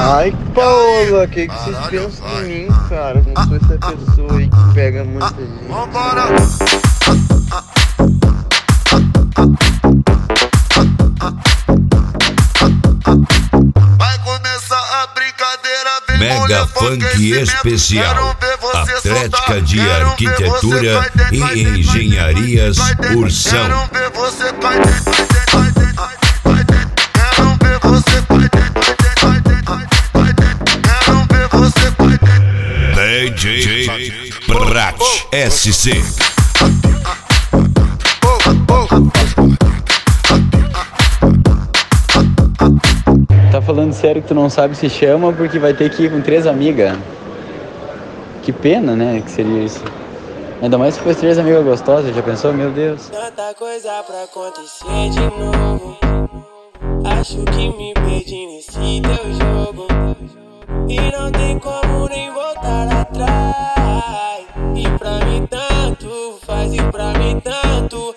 Ai, Paula, o que, que vocês pensam em mim, cara? Não sou essa pessoa aí que pega muita gente. Vambora! Vai começar a brincadeira, vem Mega Funk. Especial. Atlética de Arquitetura e Engenharias. Ursão. Quero ver você vai dentro, vai DJ Prat SC. Tá falando sério que tu não sabe se chama porque vai ter que ir com três amigas. Que pena, né? Que seria isso. Ainda mais se fosse três amigas gostosas, já pensou? Meu Deus. Tanta coisa pra acontecer de novo. Acho que me perdi nesse teu jogo. E não tem como nem voltar atrás. E pra mim tanto, faz e pra mim tanto.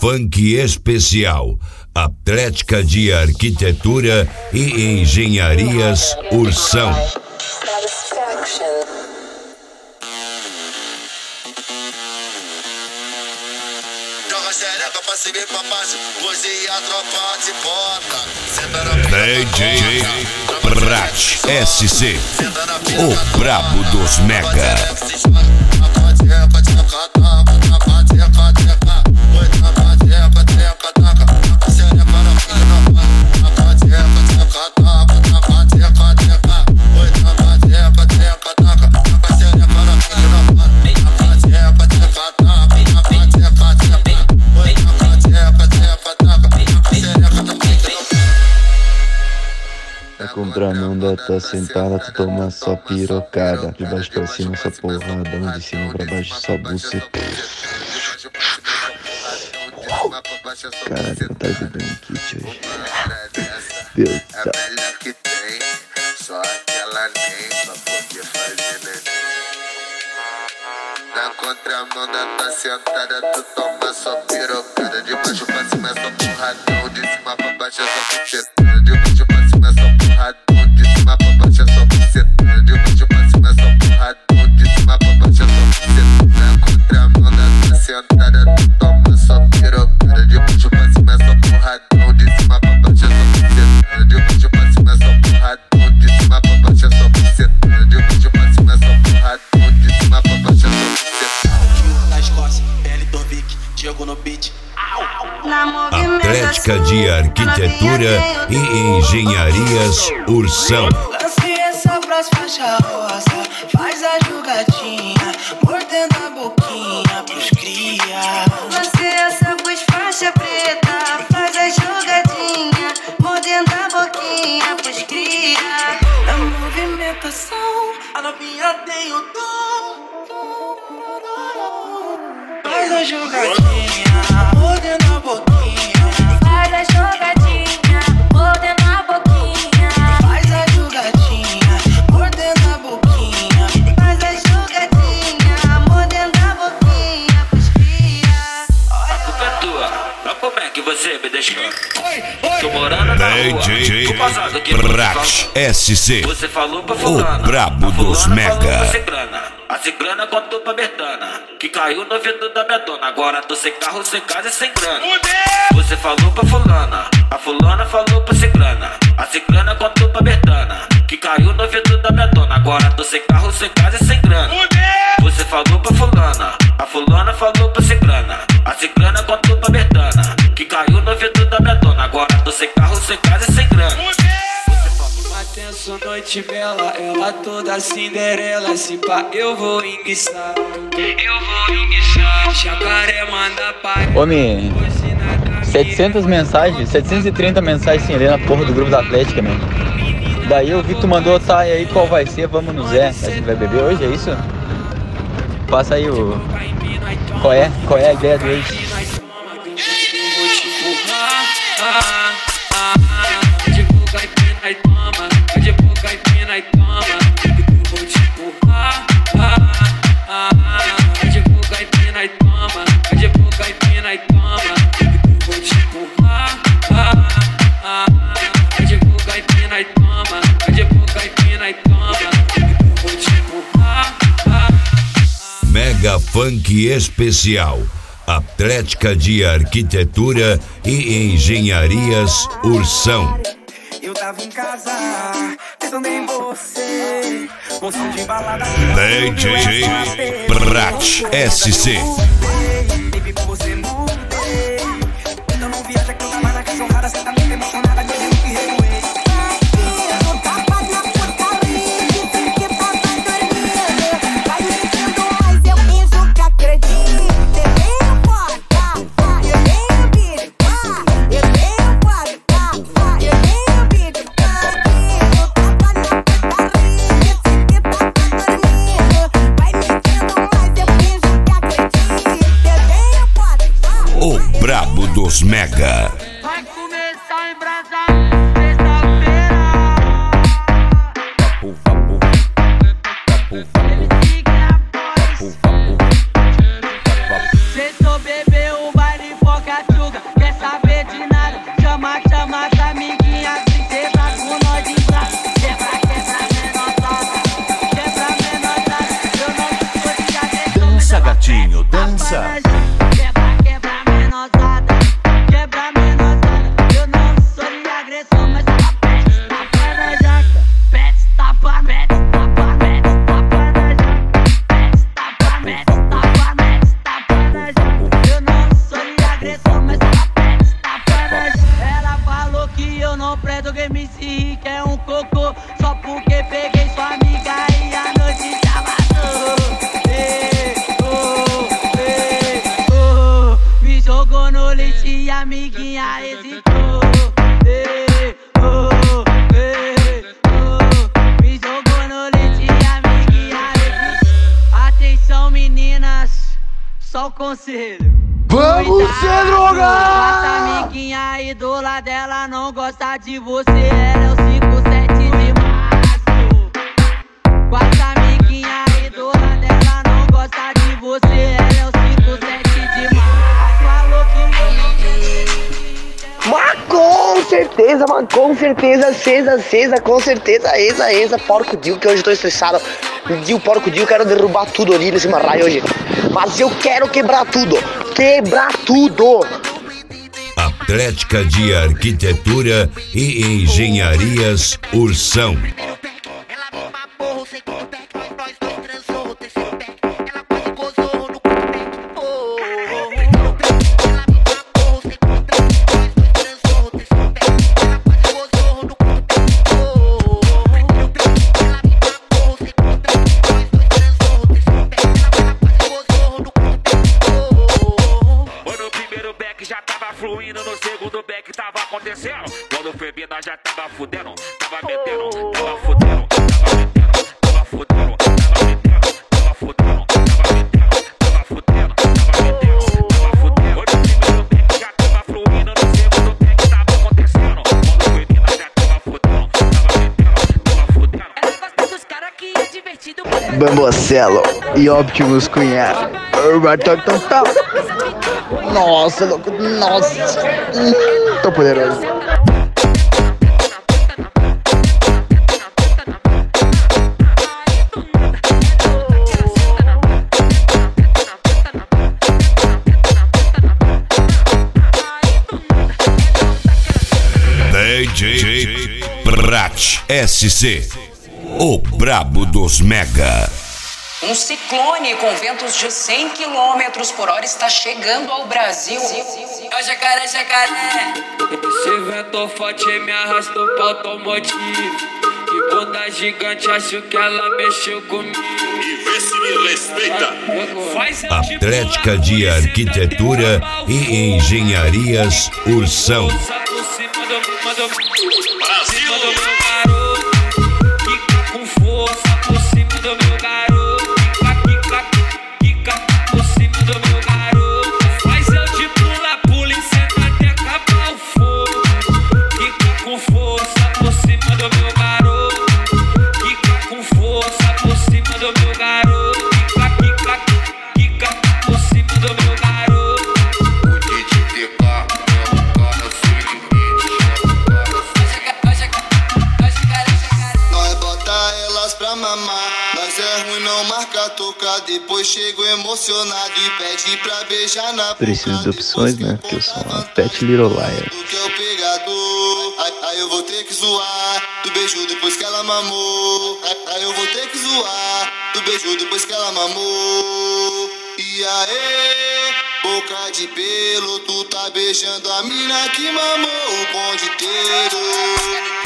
Funk Especial. Atlética de Arquitetura e Engenharias Ursão. DJ. Prat SC. O brabo dos Mega. Sentada, tu toma só pirocada. De baixo pra cima, só porradão. De cima pra baixo, só buceta. Caralho, não tá bebendo kit hoje. Deus do É céu. a melhor que tem, só aquela nem pra poder fazer neném. Na contramão da tua sentada, tu toma só pirocada. De Arquitetura e Engenharias Ursão. Rosa, faz a jogadinha, mordendo a boquinha pros cria. Você essa pus faixa preta, faz a jogadinha, mordendo a boquinha pros cria. Na movimentação, a novinha tem o dom. Faz a jogadinha, SC. Você falou pra fulana. brabo a dos fulana Mega. falou pra ciclana. A ciclana contou pra Bertana. Que caiu no ouvido da minha dona. Agora tô sem carro, sem casa e sem grana. Você falou pra fulana. A fulana falou pra ciclana. A ciclana contou pra Bertana. Que caiu no ouvido da minha dona. Agora tô sem carro, sem casa e sem grana. Você falou pra fulana. A fulana falou pra ciclana. A ciclana contou pra Bertana. Que caiu no ouvido da minha dona. Agora tô sem carro, sem casa e sem Atenção, noite bela, ela toda Cinderela. Se pá, eu vou enguiçar. Eu vou enguiçar. Jacaré manda pai. Homem, 700 mensagens, 730 mensagens sem ler na porra do grupo da Atlética, meu. Daí eu vi que tu mandou, tá, e aí qual vai ser? Vamos no Zé. A gente vai beber hoje, é isso? Passa aí o. Qual é? Qual é a ideia de hoje? E toma. Vou te empurrar. Mega Funk Especial. Atlética de Arquitetura e Engenharias Ursão. Eu tava em casa, pensando em você. Som de balada. DJ Prat SC. Mega. Amiguinha hesitou. Ei, oh, ei, oh. Me jogou no e amiguinha hesitou. Atenção, meninas, só o conselho. Vamos ser drogados! Essa amiguinha ídola dela não gosta de você. Ela é o 57 de certeza, com certeza, acesa, acesa, com certeza, exa, exa, porco Dio, que hoje eu tô estressado. Dio, porco Dio, quero derrubar tudo ali nesse marraio hoje. Mas eu quero quebrar tudo, quebrar tudo. Atlética de Arquitetura e Engenharias Ursão. Bambocelo e Optimus Cunha. Nossa, louco, nossa. Hum, Tô poderoso. DJ Prat SC. O Brabo dos Mega. Um ciclone com ventos de 100 km por hora está chegando ao Brasil. É o jacaré, jacaré. Esse vento forte me arrastou pro automotivo. de bunda gigante, acho que ela mexeu comigo. E vê se me respeita. Atlética de Arquitetura e Engenharias Ursão. Força por emocionado e pede pra beijar na boca. Preciso de opções, né? Porque eu sou uma pet little liar. Tu que é o pegador. Aí, eu vou ter que zoar. Tu beijou depois que ela mamou. Aí, eu vou ter que zoar. Tu beijou depois que ela mamou. E aí, boca de pelo, tu tá beijando a mina que mamou o bonde inteiro.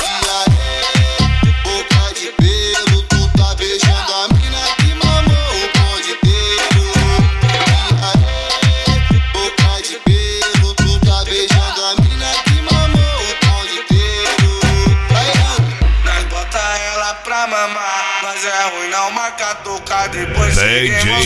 Não é o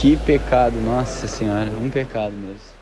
Que pecado, nossa senhora, um pecado mesmo.